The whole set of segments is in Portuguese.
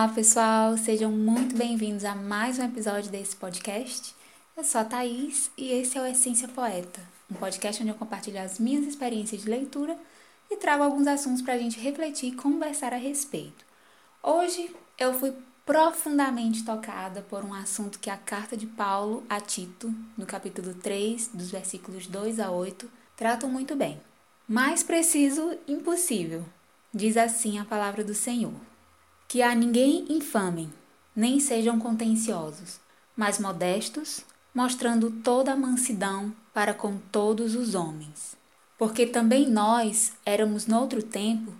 Olá, pessoal! Sejam muito bem-vindos a mais um episódio desse podcast. Eu sou a Thaís e esse é o Essência Poeta, um podcast onde eu compartilho as minhas experiências de leitura e trago alguns assuntos para a gente refletir e conversar a respeito. Hoje eu fui profundamente tocada por um assunto que a carta de Paulo a Tito, no capítulo 3, dos versículos 2 a 8, trata muito bem. Mais preciso, impossível, diz assim a palavra do Senhor que a ninguém infamem, nem sejam contenciosos, mas modestos, mostrando toda a mansidão para com todos os homens. Porque também nós éramos noutro tempo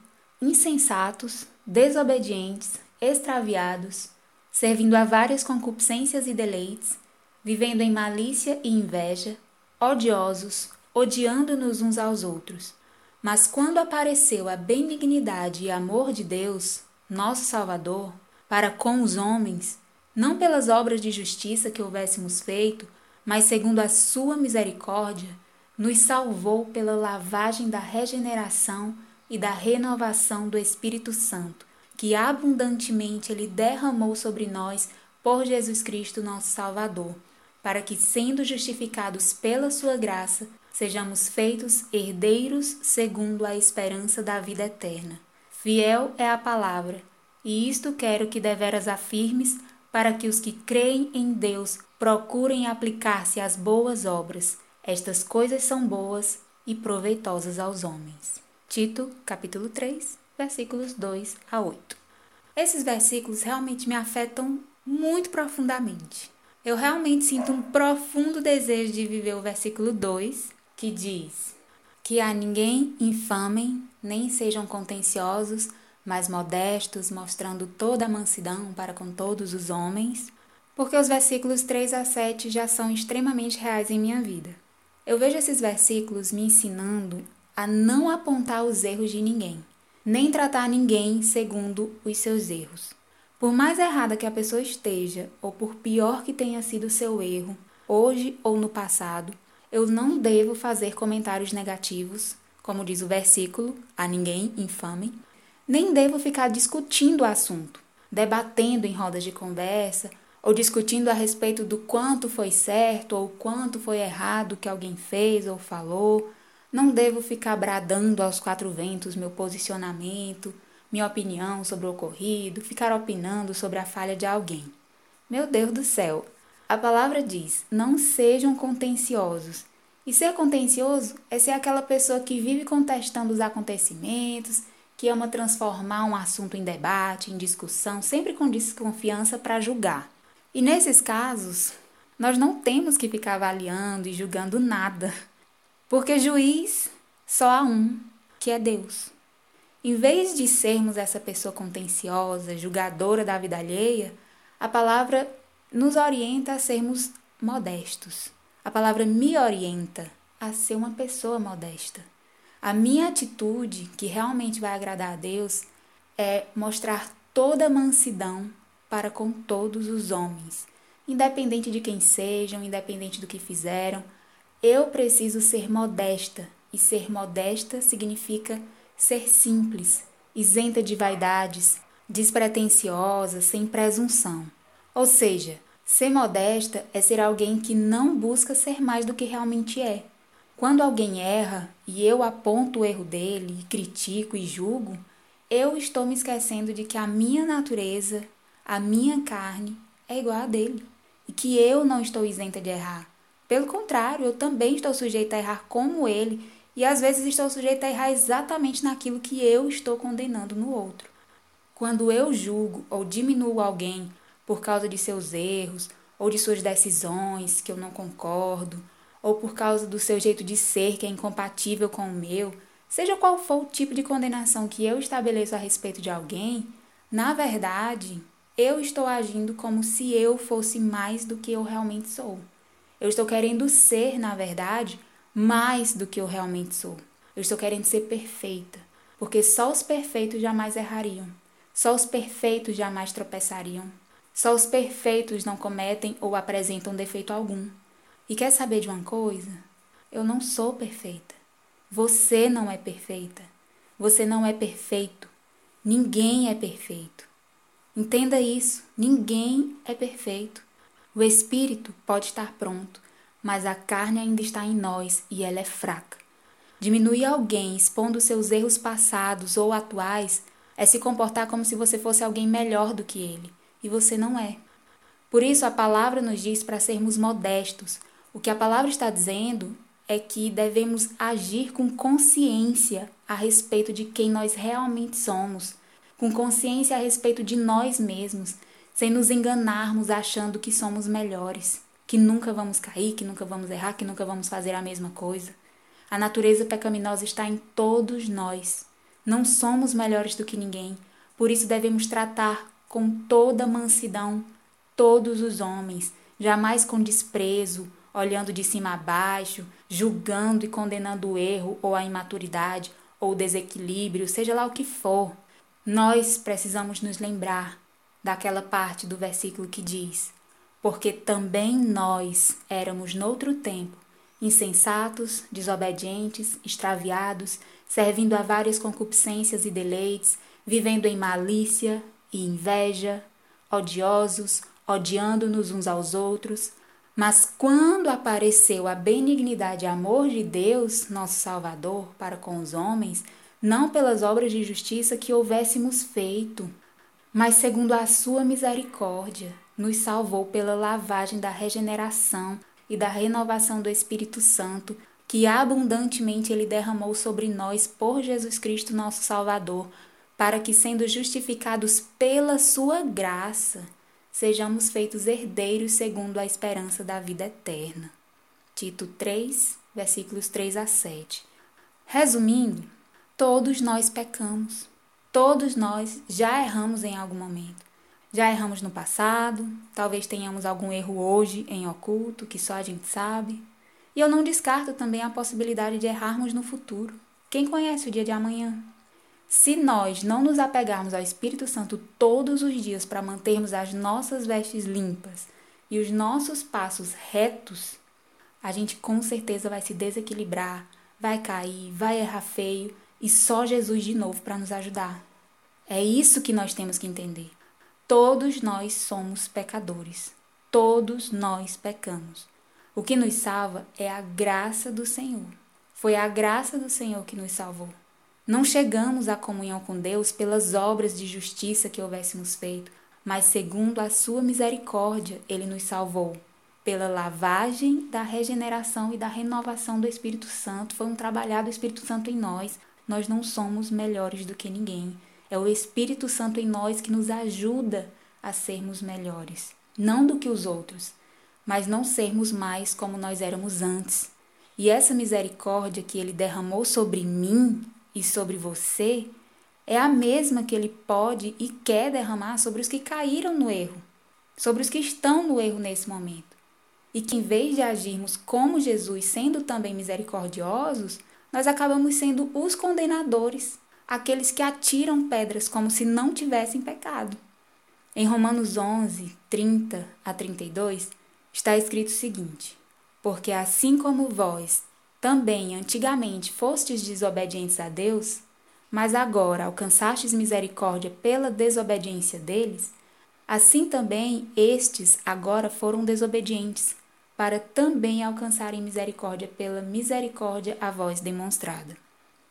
insensatos, desobedientes, extraviados, servindo a várias concupiscências e deleites, vivendo em malícia e inveja, odiosos, odiando-nos uns aos outros. Mas quando apareceu a benignidade e amor de Deus, nosso Salvador, para com os homens, não pelas obras de justiça que houvéssemos feito, mas segundo a sua misericórdia, nos salvou pela lavagem da regeneração e da renovação do Espírito Santo, que abundantemente ele derramou sobre nós por Jesus Cristo, nosso Salvador, para que, sendo justificados pela sua graça, sejamos feitos herdeiros segundo a esperança da vida eterna. Fiel é a palavra, e isto quero que deveras afirmes, para que os que creem em Deus procurem aplicar-se às boas obras. Estas coisas são boas e proveitosas aos homens. Tito, capítulo 3, versículos 2 a 8. Esses versículos realmente me afetam muito profundamente. Eu realmente sinto um profundo desejo de viver o versículo 2, que diz: Que a ninguém infamem nem sejam contenciosos, mas modestos, mostrando toda a mansidão para com todos os homens, porque os versículos 3 a 7 já são extremamente reais em minha vida. Eu vejo esses versículos me ensinando a não apontar os erros de ninguém, nem tratar ninguém segundo os seus erros. Por mais errada que a pessoa esteja, ou por pior que tenha sido o seu erro, hoje ou no passado, eu não devo fazer comentários negativos como diz o versículo, a ninguém infame, nem devo ficar discutindo o assunto, debatendo em rodas de conversa ou discutindo a respeito do quanto foi certo ou quanto foi errado que alguém fez ou falou. Não devo ficar bradando aos quatro ventos meu posicionamento, minha opinião sobre o ocorrido, ficar opinando sobre a falha de alguém. Meu Deus do céu! A palavra diz: não sejam contenciosos, e ser contencioso é ser aquela pessoa que vive contestando os acontecimentos, que ama transformar um assunto em debate, em discussão, sempre com desconfiança para julgar. E nesses casos, nós não temos que ficar avaliando e julgando nada, porque juiz só há um, que é Deus. Em vez de sermos essa pessoa contenciosa, julgadora da vida alheia, a palavra nos orienta a sermos modestos a palavra me orienta a ser uma pessoa modesta. A minha atitude, que realmente vai agradar a Deus, é mostrar toda a mansidão para com todos os homens, independente de quem sejam, independente do que fizeram. Eu preciso ser modesta, e ser modesta significa ser simples, isenta de vaidades, despretensiosa, sem presunção. Ou seja, Ser modesta é ser alguém que não busca ser mais do que realmente é. Quando alguém erra e eu aponto o erro dele, critico e julgo, eu estou me esquecendo de que a minha natureza, a minha carne, é igual a dele e que eu não estou isenta de errar. Pelo contrário, eu também estou sujeita a errar como ele e às vezes estou sujeita a errar exatamente naquilo que eu estou condenando no outro. Quando eu julgo ou diminuo alguém por causa de seus erros ou de suas decisões que eu não concordo, ou por causa do seu jeito de ser que é incompatível com o meu, seja qual for o tipo de condenação que eu estabeleço a respeito de alguém, na verdade, eu estou agindo como se eu fosse mais do que eu realmente sou. Eu estou querendo ser, na verdade, mais do que eu realmente sou. Eu estou querendo ser perfeita, porque só os perfeitos jamais errariam. Só os perfeitos jamais tropeçariam. Só os perfeitos não cometem ou apresentam defeito algum. E quer saber de uma coisa? Eu não sou perfeita. Você não é perfeita. Você não é perfeito. Ninguém é perfeito. Entenda isso: ninguém é perfeito. O espírito pode estar pronto, mas a carne ainda está em nós e ela é fraca. Diminuir alguém expondo seus erros passados ou atuais é se comportar como se você fosse alguém melhor do que ele, e você não é. Por isso a palavra nos diz para sermos modestos. O que a palavra está dizendo é que devemos agir com consciência a respeito de quem nós realmente somos, com consciência a respeito de nós mesmos sem nos enganarmos achando que somos melhores, que nunca vamos cair, que nunca vamos errar, que nunca vamos fazer a mesma coisa. A natureza pecaminosa está em todos nós. Não somos melhores do que ninguém, por isso devemos tratar com toda mansidão todos os homens, jamais com desprezo, olhando de cima a baixo, julgando e condenando o erro ou a imaturidade ou o desequilíbrio, seja lá o que for. Nós precisamos nos lembrar daquela parte do versículo que diz: Porque também nós éramos noutro tempo insensatos, desobedientes, extraviados, servindo a várias concupiscências e deleites, vivendo em malícia e inveja, odiosos, odiando-nos uns aos outros. Mas quando apareceu a benignidade e amor de Deus, nosso Salvador, para com os homens, não pelas obras de justiça que houvéssemos feito, mas segundo a sua misericórdia, nos salvou pela lavagem da regeneração e da renovação do Espírito Santo, que abundantemente ele derramou sobre nós por Jesus Cristo, nosso Salvador, para que, sendo justificados pela sua graça, sejamos feitos herdeiros segundo a esperança da vida eterna. Tito 3, versículos 3 a 7. Resumindo, todos nós pecamos. Todos nós já erramos em algum momento. Já erramos no passado, talvez tenhamos algum erro hoje em oculto que só a gente sabe. E eu não descarto também a possibilidade de errarmos no futuro. Quem conhece o dia de amanhã? Se nós não nos apegarmos ao Espírito Santo todos os dias para mantermos as nossas vestes limpas e os nossos passos retos, a gente com certeza vai se desequilibrar, vai cair, vai errar feio e só Jesus de novo para nos ajudar. É isso que nós temos que entender. Todos nós somos pecadores. Todos nós pecamos. O que nos salva é a graça do Senhor. Foi a graça do Senhor que nos salvou. Não chegamos à comunhão com Deus pelas obras de justiça que houvéssemos feito, mas segundo a sua misericórdia, ele nos salvou. Pela lavagem da regeneração e da renovação do Espírito Santo, foi um trabalhar do Espírito Santo em nós, nós não somos melhores do que ninguém. É o Espírito Santo em nós que nos ajuda a sermos melhores, não do que os outros, mas não sermos mais como nós éramos antes. E essa misericórdia que ele derramou sobre mim e sobre você é a mesma que ele pode e quer derramar sobre os que caíram no erro, sobre os que estão no erro nesse momento. E que em vez de agirmos como Jesus, sendo também misericordiosos, nós acabamos sendo os condenadores, aqueles que atiram pedras como se não tivessem pecado. Em Romanos 11, 30 a 32, está escrito o seguinte: Porque assim como vós também antigamente fostes desobedientes a Deus, mas agora alcançastes misericórdia pela desobediência deles, assim também estes agora foram desobedientes, para também alcançarem misericórdia pela misericórdia a vós demonstrada.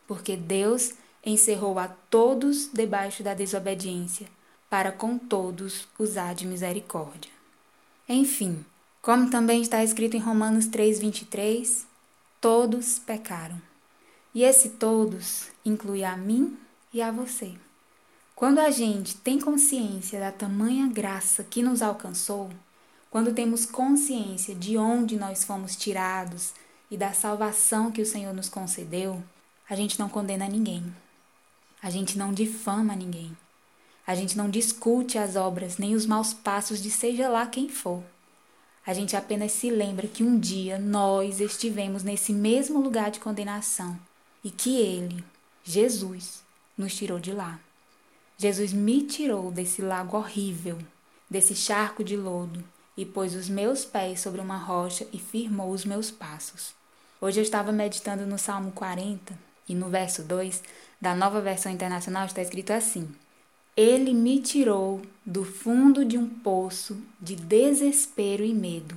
Porque Deus encerrou a todos debaixo da desobediência, para com todos usar de misericórdia. Enfim, como também está escrito em Romanos 3:23, todos pecaram. E esse todos inclui a mim e a você. Quando a gente tem consciência da tamanha graça que nos alcançou, quando temos consciência de onde nós fomos tirados e da salvação que o Senhor nos concedeu, a gente não condena ninguém. A gente não difama ninguém. A gente não discute as obras nem os maus passos de seja lá quem for. A gente apenas se lembra que um dia nós estivemos nesse mesmo lugar de condenação e que Ele, Jesus, nos tirou de lá. Jesus me tirou desse lago horrível, desse charco de lodo, e pôs os meus pés sobre uma rocha e firmou os meus passos. Hoje eu estava meditando no Salmo 40 e no verso 2 da nova versão internacional está escrito assim: Ele me tirou do fundo de um poço de desespero e medo,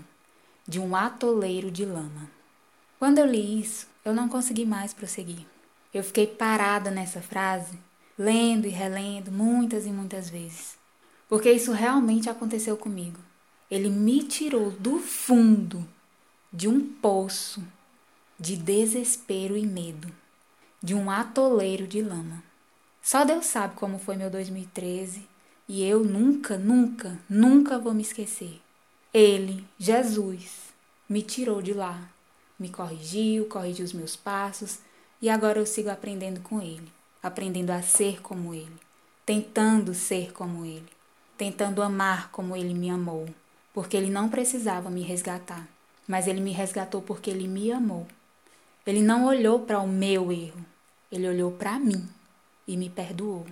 de um atoleiro de lama. Quando eu li isso, eu não consegui mais prosseguir. Eu fiquei parada nessa frase, lendo e relendo muitas e muitas vezes, porque isso realmente aconteceu comigo. Ele me tirou do fundo de um poço de desespero e medo, de um atoleiro de lama. Só Deus sabe como foi meu 2013 e eu nunca, nunca, nunca vou me esquecer. Ele, Jesus, me tirou de lá, me corrigiu, corrigiu os meus passos e agora eu sigo aprendendo com ele, aprendendo a ser como ele, tentando ser como ele, tentando amar como ele me amou, porque ele não precisava me resgatar, mas ele me resgatou porque ele me amou. Ele não olhou para o meu erro, ele olhou para mim e me perdoou.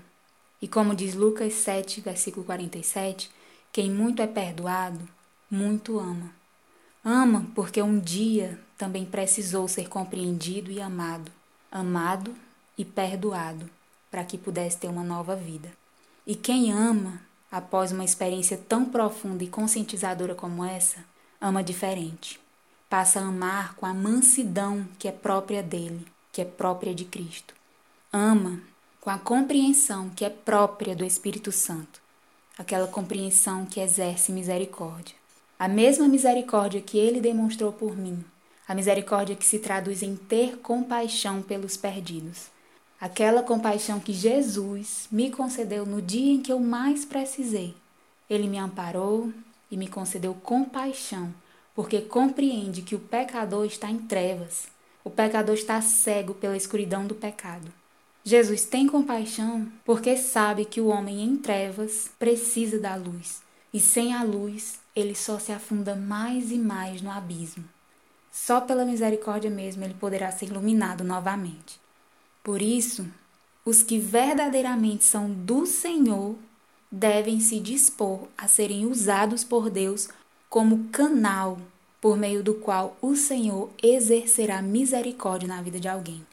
E como diz Lucas 7, versículo 47, quem muito é perdoado, muito ama. Ama porque um dia também precisou ser compreendido e amado, amado e perdoado, para que pudesse ter uma nova vida. E quem ama, após uma experiência tão profunda e conscientizadora como essa, ama diferente passa a amar com a mansidão que é própria dele, que é própria de Cristo. Ama com a compreensão que é própria do Espírito Santo, aquela compreensão que exerce misericórdia. A mesma misericórdia que ele demonstrou por mim, a misericórdia que se traduz em ter compaixão pelos perdidos. Aquela compaixão que Jesus me concedeu no dia em que eu mais precisei. Ele me amparou e me concedeu compaixão porque compreende que o pecador está em trevas. O pecador está cego pela escuridão do pecado. Jesus tem compaixão porque sabe que o homem em trevas precisa da luz, e sem a luz ele só se afunda mais e mais no abismo. Só pela misericórdia mesmo ele poderá ser iluminado novamente. Por isso, os que verdadeiramente são do Senhor devem se dispor a serem usados por Deus como canal por meio do qual o Senhor exercerá misericórdia na vida de alguém.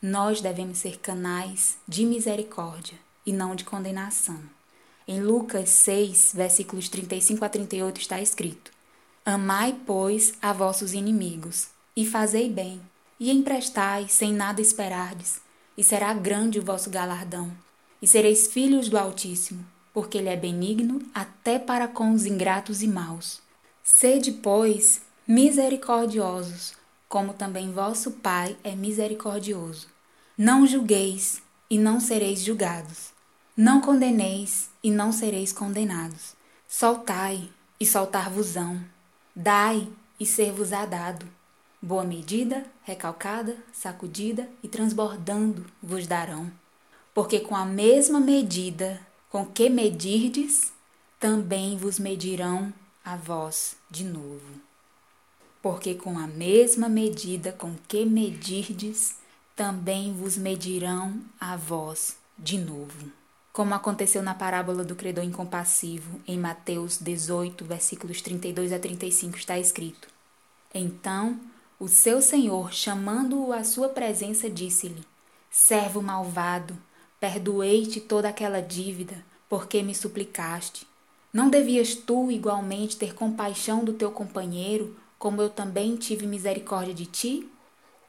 Nós devemos ser canais de misericórdia e não de condenação. Em Lucas 6, versículos 35 a 38 está escrito: Amai, pois, a vossos inimigos, e fazei bem, e emprestai sem nada esperardes, e será grande o vosso galardão, e sereis filhos do Altíssimo porque ele é benigno até para com os ingratos e maus. Sede, pois, misericordiosos, como também vosso Pai é misericordioso. Não julgueis, e não sereis julgados. Não condeneis, e não sereis condenados. Soltai, e soltar-vos-ão. Dai, e ser-vos-á dado. Boa medida, recalcada, sacudida e transbordando vos darão. Porque com a mesma medida com que medirdes, também vos medirão a vós de novo. Porque com a mesma medida com que medirdes, também vos medirão a vós de novo. Como aconteceu na parábola do credor incompassivo, em Mateus 18, versículos 32 a 35, está escrito: Então o seu senhor, chamando-o à sua presença, disse-lhe: Servo malvado, Perdoei-te toda aquela dívida, porque me suplicaste. Não devias tu igualmente ter compaixão do teu companheiro, como eu também tive misericórdia de ti?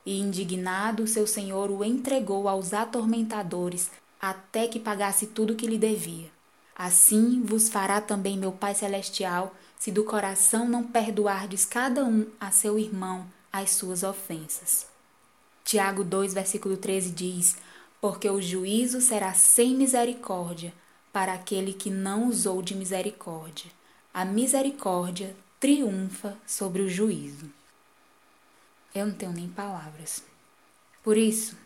E indignado, seu senhor o entregou aos atormentadores, até que pagasse tudo que lhe devia. Assim vos fará também meu Pai Celestial, se do coração não perdoardes cada um a seu irmão as suas ofensas. Tiago 2, versículo 13 diz: porque o juízo será sem misericórdia para aquele que não usou de misericórdia. A misericórdia triunfa sobre o juízo. Eu não tenho nem palavras. Por isso,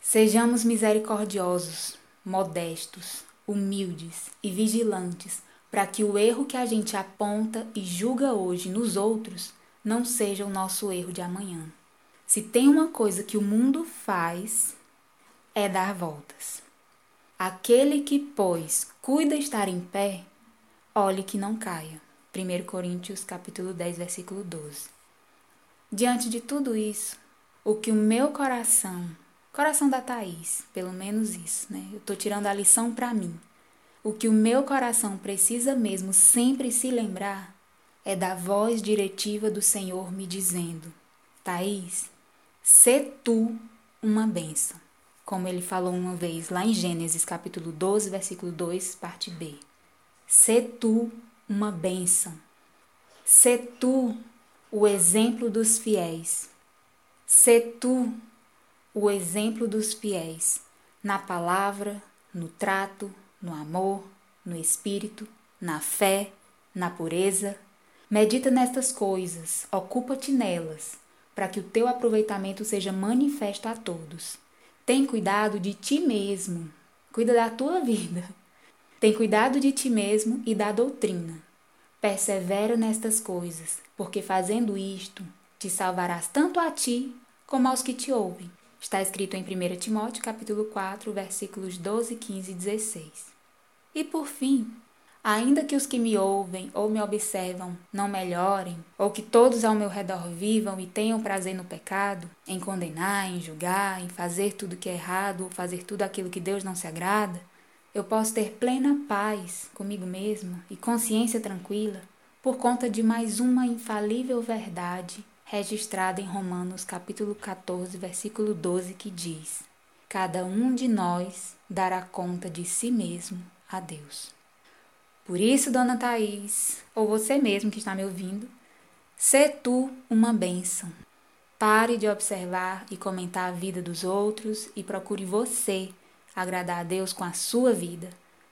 sejamos misericordiosos, modestos, humildes e vigilantes, para que o erro que a gente aponta e julga hoje nos outros não seja o nosso erro de amanhã. Se tem uma coisa que o mundo faz, é dar voltas. Aquele que, pois, cuida estar em pé, olhe que não caia. 1 Coríntios capítulo 10, versículo 12. Diante de tudo isso, o que o meu coração, coração da Thaís, pelo menos isso, né? Eu tô tirando a lição para mim. o que o meu coração precisa mesmo sempre se lembrar é da voz diretiva do Senhor me dizendo: Thaís, sê tu uma bênção. Como ele falou uma vez lá em Gênesis capítulo 12, versículo 2, parte B. Sê tu uma bênção. Sê tu o exemplo dos fiéis. Sê tu o exemplo dos fiéis na palavra, no trato, no amor, no espírito, na fé, na pureza. Medita nestas coisas, ocupa-te nelas, para que o teu aproveitamento seja manifesto a todos. Tem cuidado de ti mesmo, cuida da tua vida. Tem cuidado de ti mesmo e da doutrina. Persevera nestas coisas, porque fazendo isto, te salvarás tanto a ti como aos que te ouvem. Está escrito em 1 Timóteo capítulo 4, versículos 12, 15 e 16. E por fim, ainda que os que me ouvem ou me observam não melhorem, ou que todos ao meu redor vivam e tenham prazer no pecado, em condenar, em julgar, em fazer tudo que é errado ou fazer tudo aquilo que Deus não se agrada, eu posso ter plena paz comigo mesmo e consciência tranquila por conta de mais uma infalível verdade registrada em Romanos capítulo 14, versículo 12, que diz: Cada um de nós dará conta de si mesmo a Deus. Por isso, dona Thaís, ou você mesmo que está me ouvindo, sê tu uma bênção. Pare de observar e comentar a vida dos outros e procure você agradar a Deus com a sua vida,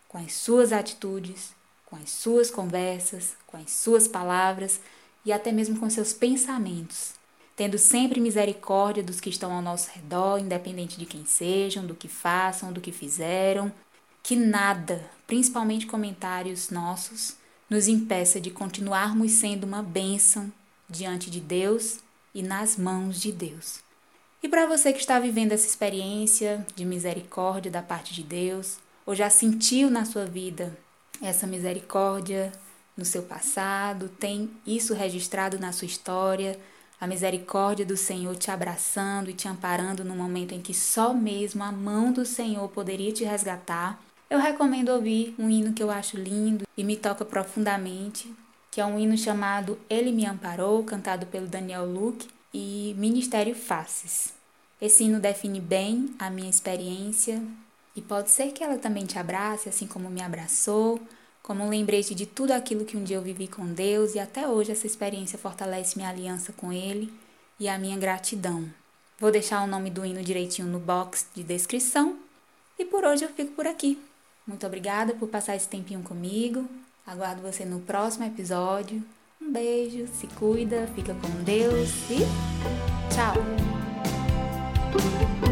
com as suas atitudes, com as suas conversas, com as suas palavras e até mesmo com seus pensamentos, tendo sempre misericórdia dos que estão ao nosso redor, independente de quem sejam, do que façam, do que fizeram, que nada, principalmente comentários nossos, nos impeça de continuarmos sendo uma bênção diante de Deus e nas mãos de Deus. E para você que está vivendo essa experiência de misericórdia da parte de Deus, ou já sentiu na sua vida essa misericórdia, no seu passado, tem isso registrado na sua história, a misericórdia do Senhor te abraçando e te amparando no momento em que só mesmo a mão do Senhor poderia te resgatar. Eu recomendo ouvir um hino que eu acho lindo e me toca profundamente, que é um hino chamado Ele Me Amparou, cantado pelo Daniel Luke e Ministério Faces. Esse hino define bem a minha experiência e pode ser que ela também te abrace, assim como me abraçou, como um lembrete de tudo aquilo que um dia eu vivi com Deus e até hoje essa experiência fortalece minha aliança com Ele e a minha gratidão. Vou deixar o nome do hino direitinho no box de descrição e por hoje eu fico por aqui. Muito obrigada por passar esse tempinho comigo. Aguardo você no próximo episódio. Um beijo, se cuida, fica com Deus e tchau! Thank you.